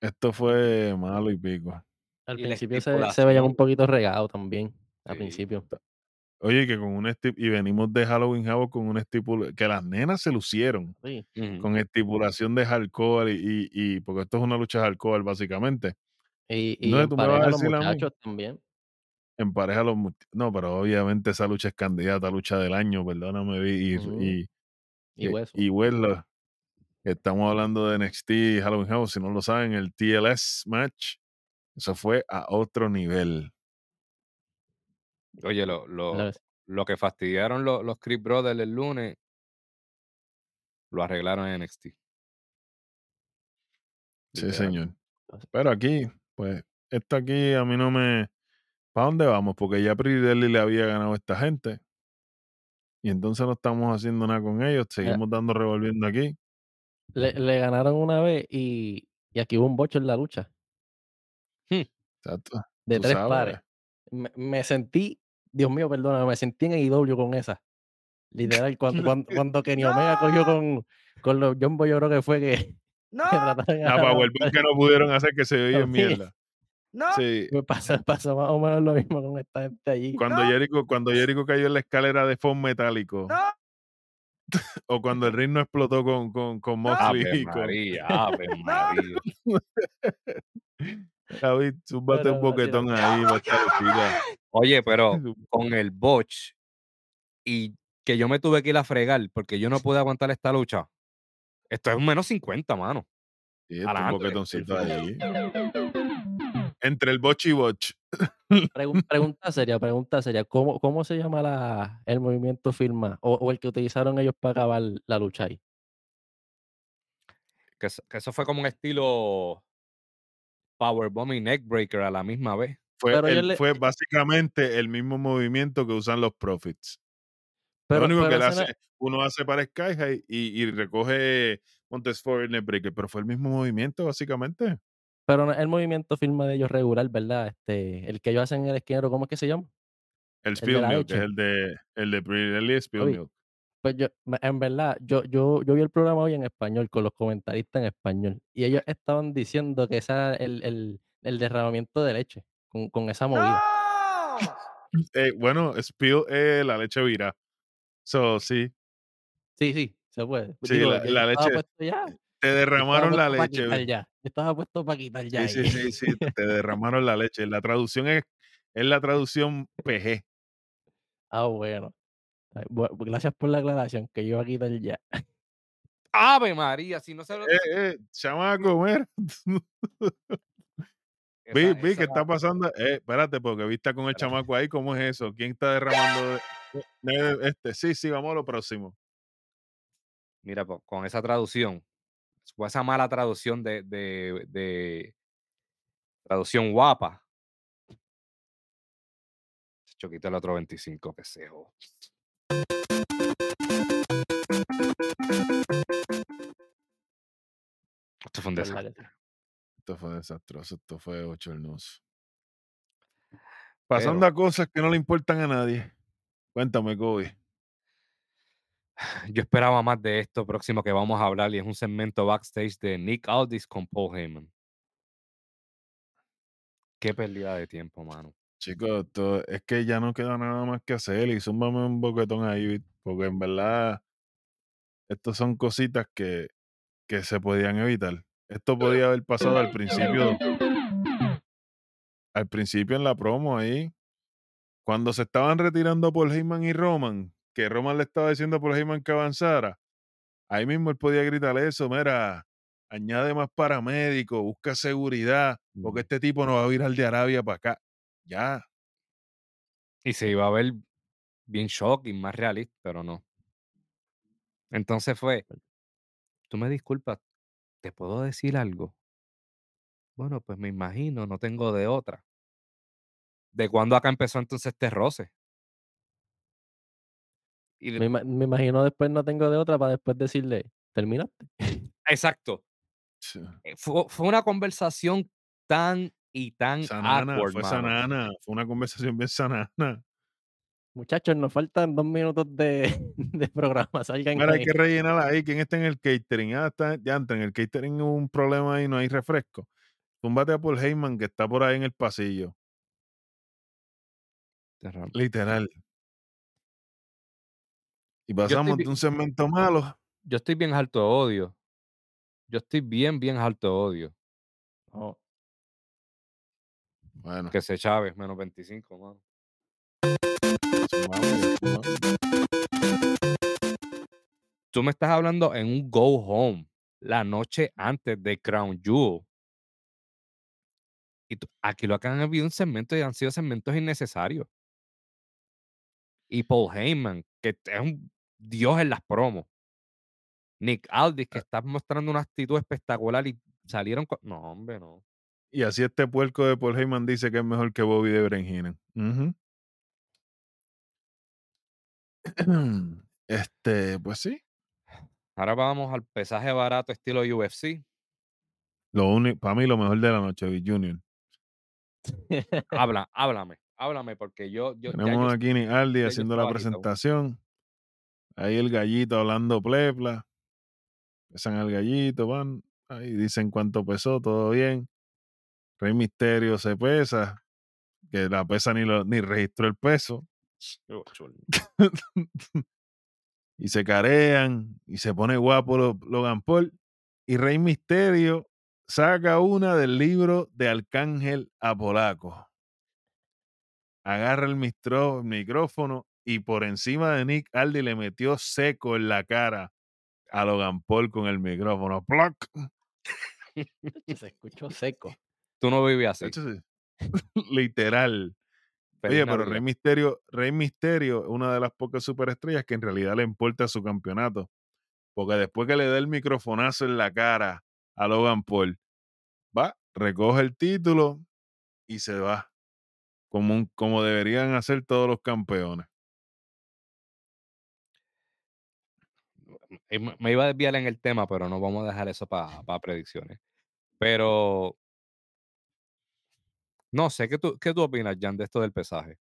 Esto fue malo y pico. Al Y principio se, se veían un poquito regados también. Al Sí. principio. Oye, que con un estip y venimos de Halloween Havoc con una estipulación, que las nenas se lucieron Sí. Con estipulación de hardcore y, y, y- porque esto es una lucha de hardcore básicamente. Y, y en tú me vas los decir a mí, muchachos también. en pareja los no, pero obviamente esa lucha es candidata a lucha del año, perdóname, vi- y, Ujú. y, Y hueso. y Wesler, Estamos hablando de NXT Halloween House, si no lo saben, el TLS match, eso fue a otro nivel. Oye, lo ¿verdad lo lo que fastidiaron los los Creed Brothers el lunes, lo arreglaron en NXT, Sí, literal. señor. Pero aquí, pues, esto aquí a mí no me. ¿Para dónde vamos? Porque ya Pridelli le había ganado a esta gente. Y entonces no estamos haciendo nada con ellos. Seguimos dando revolviendo aquí. Le le ganaron una vez y y aquí hubo un bocho en la lucha, Exacto. de Tú 3 sabes. pares. Me me sentí, Dios mío, perdóname, me sentí en AEW con esa. Literal, cuando cuando cuando Kenny Omega cogió con con los Jumbo, yo creo que fue que ¡No! trataron La Powerbomb que no pudieron hacer que se oye Sí. mierda. ¡No! Sí. me pasó pasó más o menos lo mismo con esta gente allí. Cuando No. Jericho, cuando Jericho cayó en la escalera de foam metálico. ¡No! O cuando el ring no explotó con, con, con Moxley. Ave con- María, Ave María. David, súbate un boquetón ahí. Oye, pero con el botch y que yo me tuve que ir a fregar porque yo no pude aguantar esta lucha. Esto es un menos 50, mano. Sí, un boquetoncito ahí. Entre el botch y botch. Pregun pregunta seria, pregunta seria, ¿cómo cómo se llama la el movimiento firma o o el que utilizaron ellos para acabar la lucha ahí? Que, eso- que eso fue como un estilo Powerbomb y Neckbreaker a la misma vez. Fue, Pero el- ellos le- fue básicamente el mismo movimiento que usan los Profits. Pero Lo único pero que le hace, uno hace para Sky High y, y recoge Montes Ford en el breaker, pero fue el mismo movimiento, básicamente. pero el movimiento firma de ellos regular, ¿verdad? Este, el que ellos hacen en el esquinero, ¿cómo es que se llama? El Spill Milk, que es el de el de Pirelli Spill Oye, Milk. Pues yo, en verdad, yo, yo, yo vi el programa hoy en español, con los comentaristas en español, y ellos estaban diciendo que ese era el, el, el derramamiento de leche, con, con esa movida. ¡No! Eh, bueno, Spill es la leche vira. So, sí, Sí, sí, se puede. Sí, Digo, la- leche, puesto ya. te yo estaba derramaron la leche. ya. Estaba puesto para quitar ya. Sí, sí, sí, sí, te derramaron la leche. La traducción es, es la traducción PG. Ah, bueno. Gracias por la aclaración, que yo iba a quitar ya. Ave María, si no se lo. Eh, eh, chamaco, mira. Vi, Esa- vi, esa- ¿qué está pasando? Eh, espérate, porque viste con el Espérate. chamaco ahí, ¿cómo es eso? ¿Quién está derramando? de- eh, este, sí, sí, vamos a lo próximo. Mira, con esa traducción, fue esa mala traducción de, de, de traducción guapa. Choquita el otro 25, que se. Esto fue un ¿Verdad que desastre. Esto fue desastroso, esto fue bochornoso. Pasando Pero- a cosas que no le importan a nadie. Cuéntame, Kobe. Yo esperaba más de esto próximo que vamos a hablar y es un segmento backstage de Nick Aldis con Paul Heyman. Qué pérdida de tiempo, mano. Chicos, esto- es que ya no queda nada más que hacer y zúmbame un boquetón ahí, porque en verdad, estos son cositas que, que se podían evitar. Esto podía haber pasado al principio, al principio en la promo ahí, cuando se estaban retirando por Heyman y Roman, que Roman le estaba diciendo a Paul Heyman que avanzara, ahí mismo él podía gritar eso, mira, añade más paramédicos, busca seguridad, porque este tipo no va a virar de Arabia para acá. Ya, Y se iba a ver bien shocking, más realista, pero no. Entonces fue, tú me disculpas, ¿te puedo decir algo? Bueno, pues me imagino, no tengo de otra. ¿De cuándo acá empezó entonces este roce? Y de- Me, ima- me imagino después no tengo de otra para después decirle, ¿terminaste? exacto. sí. eh, Fue, fue una conversación tan y tan Sanana, awkward, fue mano. sanana, fue una conversación bien sanana. Muchachos, nos faltan dos minutos de, de programa. Salgan Mira, hay ahí. que rellenar ahí. ¿Quién está en el catering? Ah, está, ya entra en el catering hubo un problema ahí, no hay refresco. Túmbate a Paul Heyman que está por ahí en el pasillo. Literal. Y pasamos de un segmento malo. Yo estoy bien alto de odio. Yo estoy bien, bien alto de odio. No, Bueno, Que se Chávez, menos 25, mano. Tú me estás hablando en un go home la noche antes de Crown Jewel. Y tú- aquí lo que han habido un segmento y han sido segmentos innecesarios. Y Paul Heyman, que es un dios en las promos. Nick Aldis, que Ah. está mostrando una actitud espectacular y salieron con... No, hombre, no. Y así este puerco de Paul Heyman dice que es mejor que Bobby de Brenhinen. Este, pues sí. Ahora vamos al pesaje barato estilo UFC. Lo único, para mí lo mejor de la noche, Big Junior. Habla, háblame, háblame, porque yo, yo, Tenemos yo- aquí Aldi haciendo la presentación. Ahí el gallito hablando plepla. Pesan al gallito, van. Ahí dicen cuánto pesó, todo bien. Rey Misterio se pesa. Que la pesa ni, lo, ni registró el peso. y se carean. Y se pone guapo lo- Logan Paul. Y Rey Misterio saca una del libro de Arcángel Apolaco. Agarra el, mistro- el micrófono y por encima de Nick Aldi le metió seco en la cara a Logan Paul con el micrófono. ¡Ploc! Se escuchó seco. Tú no vives así. Literal. Oye, pero. Rey Misterio, Rey Misterio es una de las pocas superestrellas que en realidad le importa su campeonato. Porque después que le da el microfonazo en la cara a Logan Paul, va, recoge el título y se va. Como, un- como deberían hacer todos los campeones. Eh, me- iba a desviar en el tema, pero no vamos a dejar eso para predicciones. Pero no sé, ¿qué tú, ¿qué tú opinas, Jan, de esto del pesaje?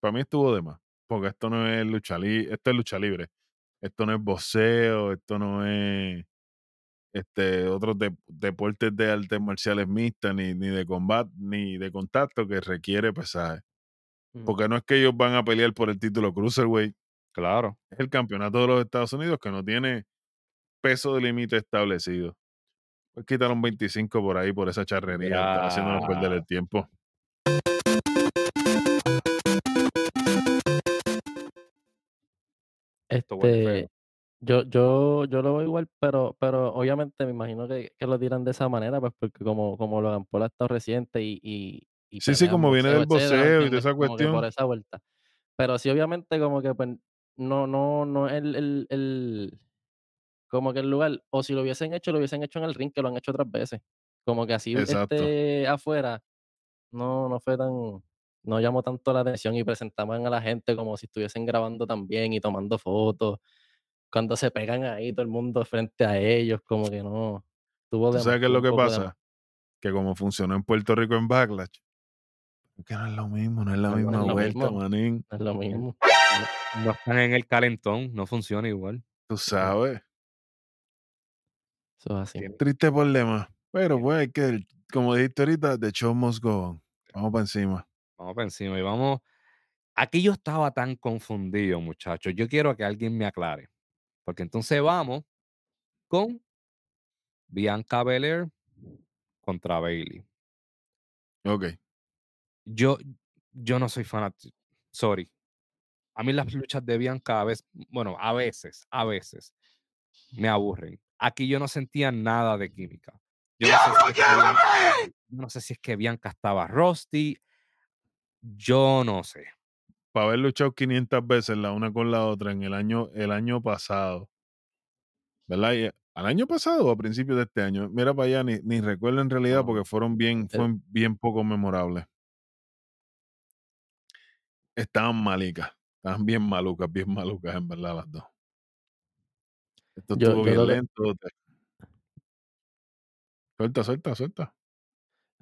Para mí estuvo de más. Porque esto no es lucha libre, esto es lucha libre. Esto no es boxeo, esto no es este, otros de- deportes de artes marciales mixtas, ni, ni de combate, ni de contacto que requiere pesaje. Ujú. Porque no es que ellos van a pelear por el título Cruiserweight, Claro. es el campeonato de los Estados Unidos que no tiene peso de límite establecido. Pues quitaron 25 por ahí por esa charrería, estar haciéndonos perder el tiempo. Este, yo, yo, yo lo veo igual, pero, pero obviamente me imagino que, que lo tiran de esa manera, pues porque como, como Logan Paul ha estado reciente y, y, y Sí, sí, pelea en como viene del boxeo, y ¿entiendes? esa que por cuestión. esa vuelta. Pero sí, obviamente, como que pues, no, no, no es el, el, el, como que el lugar, o si lo hubiesen hecho, lo hubiesen hecho en el ring, que lo han hecho otras veces. Como que así Exacto. este afuera, no, no fue tan, no llamó tanto la atención y presentaban a la gente como si estuviesen grabando también y tomando fotos. Cuando se pegan ahí, todo el mundo frente a ellos, como que no. Tuvo ¿Tú sabes qué es lo que pasa? Que como funcionó en Puerto Rico en Backlash, que no es lo mismo, no es la No no misma es vuelta, mismo. manín. No es lo mismo. No están en el calentón, no funciona igual. Tú sabes. Eso es así. Tiene- Triste problema. Pero pues hay que, como dijiste ahorita, the show must go on. Vamos para encima. Vamos para encima y vamos. Aquí yo estaba tan confundido, muchachos. Yo quiero que alguien me aclare. Porque entonces vamos con Bianca Belair contra Bailey. Ok. Yo, yo no soy fanático. Sorry. A mí las luchas de Bianca a veces, bueno, a veces, a veces me aburren. Aquí yo no sentía nada de química. Yo no sé si es que no sé si es que Bianca estaba rusty. Yo no sé. Para haber luchado 500 veces la una con la otra en el año, el año pasado. ¿Verdad? Y, ¿Al año pasado o a principios de este año? Mira para allá, ni, ni recuerdo en realidad porque fueron bien, Eh. fueron bien poco memorables. Estaban malicas. Estaban bien malucas, bien malucas en verdad las dos. Esto Yo- estuvo yo bien lo que- lento. Suelta, suelta, suelta.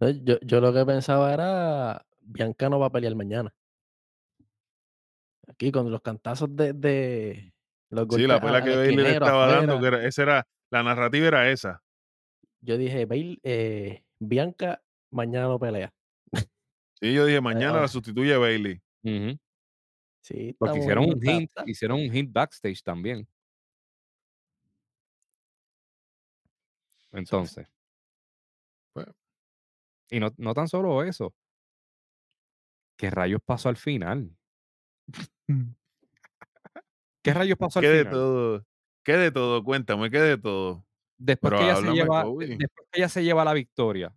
Yo, yo lo que pensaba era, Bianca no va a pelear mañana. Aquí con los cantazos de, de los Sí, la pelea que Bailey le estaba dando, que era, esa era, la narrativa era esa. Yo dije, Bail, eh, Bianca mañana no pelea. Sí, yo dije, mañana la sustituye Bailey. Sí, Porque hicieron un hint, hicieron un hint backstage también. Entonces. Pues. Y no, no tan solo eso. ¿Qué rayos pasó al final? ¿Qué rayos pasó al ¿Qué de final? todo? ¿Qué de todo? Cuéntame, ¿qué de todo? Después Pero que, ella se lleva, después que ella se lleva la victoria,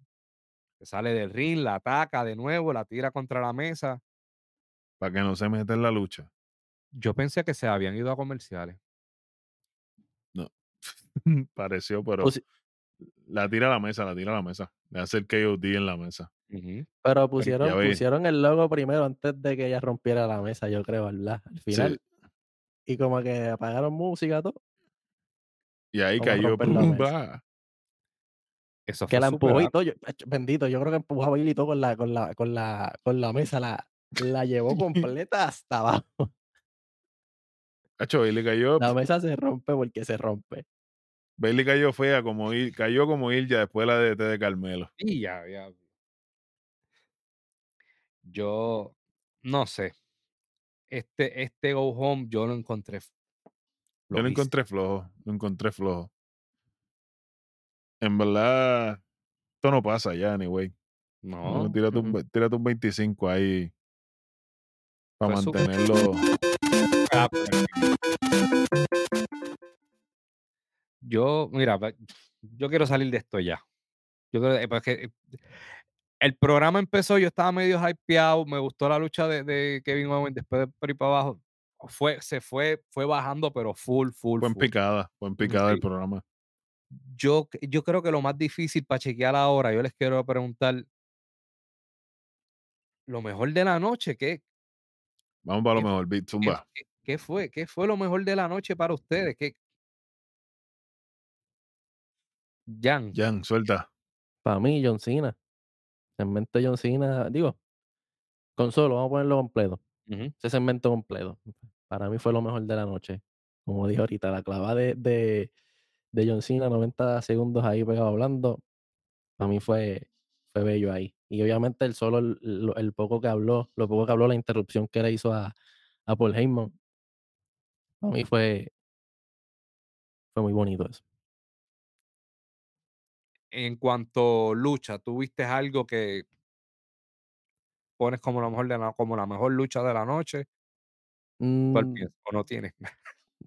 sale del ring, la ataca de nuevo, la tira contra la mesa. para que no se meta en la lucha. Yo pensé que se habían ido a comerciales. No. Pareció, pero la tira a la mesa, la tira a la mesa. Le hace el KOD en la mesa. Pero pusieron, pusieron el logo primero antes de que ella rompiera la mesa, yo creo, ¿verdad? Al final. Y como que apagaron música, todo. Y ahí cayó. Eso Que la empujó y todo. yo- bendito, yo creo que empujó a Bailey y todo con la, con la, con la, con la mesa. La, la llevó completa hasta abajo. Hacho, Bailey cayó. La mesa se rompe porque se rompe. Bailey cayó fea, como Ir- cayó como Ilja después de la DT de Carmelo. Y ya, ya. Yo no sé. Este, este Go Home yo lo encontré. Yo lo encontré flojo, lo encontré flojo. En verdad, esto no pasa ya, anyway. No, No. tírate, un, tírate un 25 ahí para Fue su- Yo, mira, yo quiero salir de esto ya. Yo creo eh, porque eh, el programa empezó, yo estaba medio hypeado, me gustó la lucha de, de Kevin Owens, después de por ahí para abajo, fue, se fue, fue bajando, pero full, full, Fue en full. picada, fue en picada el programa. Yo, yo creo que lo más difícil para chequear ahora, yo les quiero preguntar, lo mejor de la noche, ¿qué, Vamos para lo ¿Qué- mejor, Beat qué, Zumba. qué- qué fue? ¿Qué fue lo mejor de la noche para ustedes? ¿Qué? Jan. Jan, suelta. Para mí, John Cena. Segmento John Cena. Digo, con solo, vamos a ponerlo completo. Ujú. Ese segmento completo. Para mí fue lo mejor de la noche. Como dije ahorita, la clavada de, de, de John Cena, 90 segundos ahí pegado hablando. Para mí fue, fue bello ahí. Y obviamente el solo, el, el poco que habló, lo poco que habló, la interrupción que le hizo a, a Paul Heyman. Para mí fue, fue muy bonito eso. En cuanto lucha, ¿tuviste algo que pones como la mejor de la, como la mejor lucha de la noche? ¿Cuál Mm, piensas? ¿O no tienes?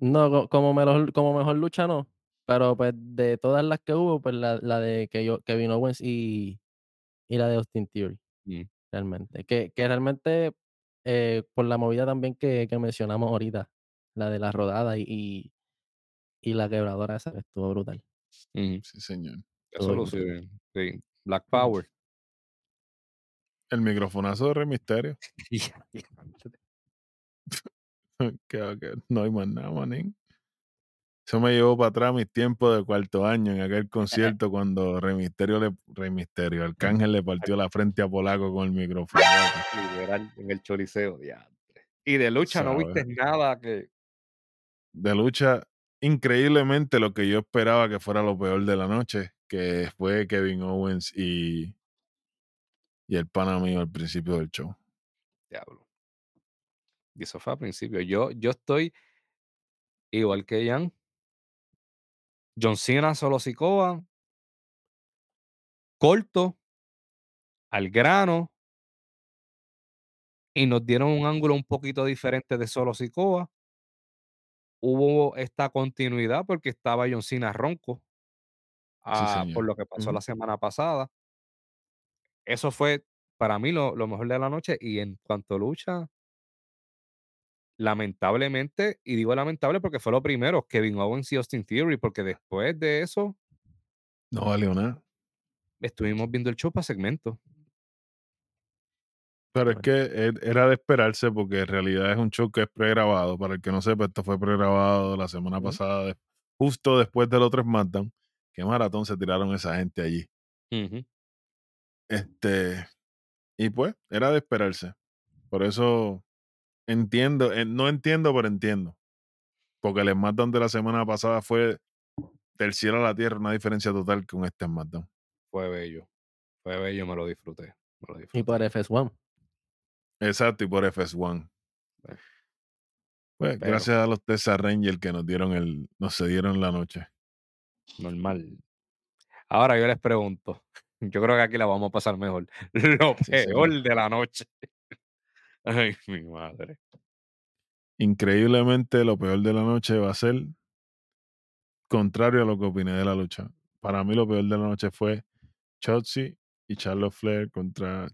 No, co- como mejor, como mejor lucha no. Pero pues de todas las que hubo, pues la, la de que yo, Kevin Owens y, y la de Austin Theory, Mm, realmente. Que, que realmente, eh, por la movida también que, que mencionamos ahorita, la de la rodada y, y, y la quebradora esa, estuvo brutal. ujú. Sí, señor. Eso lo sé. Sí. Black Power. El microfonazo de Rey Misterio. que, que no hay más nada, manín. Eso me llevó para atrás mis tiempos de cuarto año en aquel concierto cuando Rey Misterio, le, Rey Misterio, Arcángel le partió la frente a Polaco con el micrófono. En el choliseo. diantre. Y de lucha no viste nada que. De lucha, increíblemente lo que yo esperaba que fuera lo peor de la noche, que fue Kevin Owens y, y el pana mío al principio del show. Diablo. Y eso fue al principio. Yo, yo estoy igual que Jan. John Cena solo Sikoa. Corto. Al grano. Y nos dieron un ángulo un poquito diferente de solo Sikoa. Hubo esta continuidad porque estaba John Cena ronco. Sí, ah, señor. por lo que pasó la semana pasada. Eso fue para mí lo, lo mejor de la noche. Y en cuanto a lucha, lamentablemente, y digo lamentable porque fue lo primero, Kevin Owens y Austin Theory, porque después de eso No valió nada. estuvimos viendo el show para segmentos. Pero es que e- era de esperarse porque en realidad es un show que es pregrabado. Para el que no sepa, esto fue pregrabado la semana pasada, justo después del otro SmackDown. Qué maratón se tiraron esa gente allí. Este, y pues, era de esperarse. Por eso entiendo, eh, no entiendo, pero entiendo. Porque el SmackDown de la semana pasada fue del cielo a la tierra, una diferencia total con este SmackDown. Fue bello. Fue bello, me lo disfruté. Me lo Y por FS1. Exacto, y por FS1. Eh. Pues, Pero- gracias a los Tessa Rangers que nos dieron el, nos cedieron la noche. Normal. Ahora yo les pregunto. Yo creo que aquí la vamos a pasar mejor. Lo Sí, peor de la noche. Ay, mi madre. Increíblemente, lo peor de la noche va a ser contrario a lo que opiné de la lucha. Para mí, lo peor de la noche fue Chelsea y Charlotte Flair contra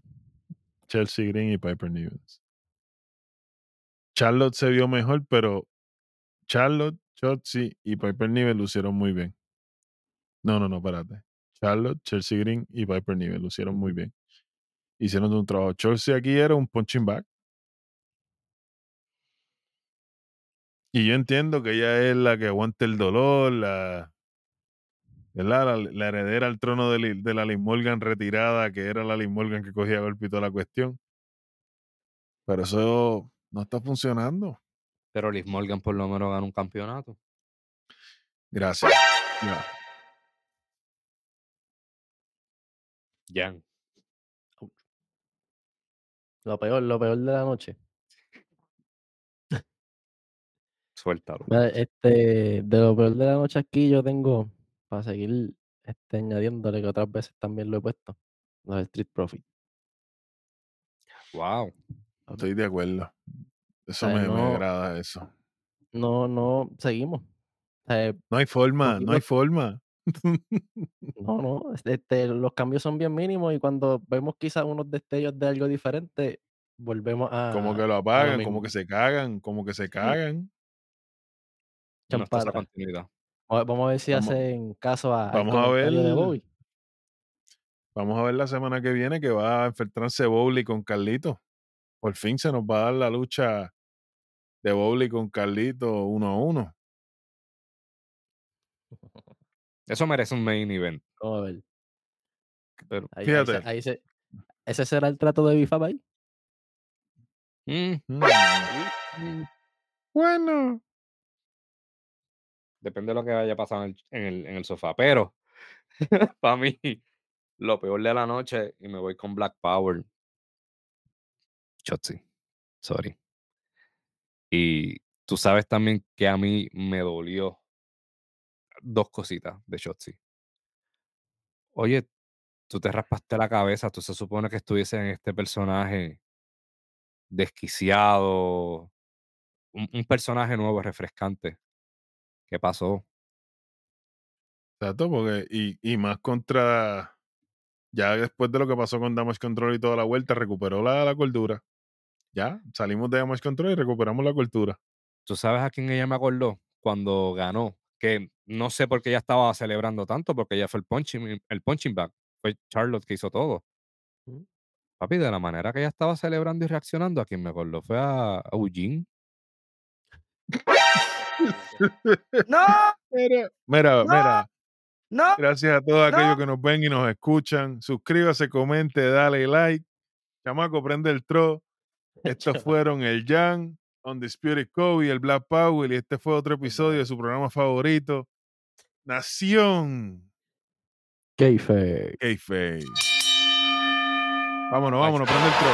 Chelsea Green y Piper Nivens. Charlotte se vio mejor, pero Charlotte, Chelsea y Piper Niven lucieron muy bien. No, no, no, espérate. Charlotte, Chelsea Green y Piper Niven lucieron muy bien. Hicieron un trabajo. Chelsea aquí era un punching back. Y yo entiendo que ella es la que aguanta el dolor, la. La, la heredera al trono de, de la Liz Morgan retirada, que era la Liz Morgan que cogía golpe y toda la cuestión. Pero eso no está funcionando. Pero Liz Morgan por lo menos ganó un campeonato. Gracias. Jan. Lo peor, lo peor de la noche. Suéltalo. Este, de lo peor de la noche aquí yo tengo, para seguir este, añadiéndole que otras veces también lo he puesto, los Street Profit. Wow. Estoy de acuerdo. Eso Ay, me, me no. agrada eso. No, no, seguimos. O sea, No hay forma, no hay forma. no, no, este, los cambios son bien mínimos y cuando vemos quizás unos destellos de algo diferente, volvemos a... como que lo apagan, mismo. como que se cagan, como que se cagan. No está esa Champata. continuidad. Vamos a- ver si Vamos- hacen caso a, vamos a de ver. Bobby. Vamos a ver la semana que viene que va a enfrentarse Bowley con Carlito. Por fin se nos va a dar la lucha de Bowley con Carlito uno a uno. Eso merece un main event. Vamos a ver. Pero, Ahí, Fíjate. ahí se- ¿Ese será el trato de Bifab ahí? mm, Mm. Bueno, depende de lo que haya pasado en el, en el, en el sofá. Pero, para mí, lo peor de la noche, y me voy con Black Power. Chotzi. Sorry. Y tú sabes también que a mí me dolió dos cositas de Shotzi. Oye, tú te raspaste la cabeza, tú se supone que estuviese en este personaje desquiciado, un, un personaje nuevo, refrescante. ¿Qué pasó? exacto, porque y, y más contra ya después de lo que pasó con Damage Control y toda la vuelta, recuperó la, la cordura. Ya, salimos de Damage Control y recuperamos la cordura. ¿Tú sabes a quién ella me acordó cuando ganó? Que no sé por qué ella estaba celebrando tanto, porque ella fue el punching, el punching bag. Fue Charlotte que hizo todo. Ujú. Papi, de la manera que ella estaba celebrando y reaccionando, a quien me acordó fue a, a Eugene. No, Mira, mira, No. mira. no, Gracias a todos aquellos que nos ven y nos escuchan. Suscríbase, comente, dale like. Chamaco, prende el tro. Estos fueron el Jan, Undisputed Kobe, el Black Power y este fue otro episodio de su programa favorito, Nación Keife. Kayfabe. Vámonos, vámonos, prende el tro.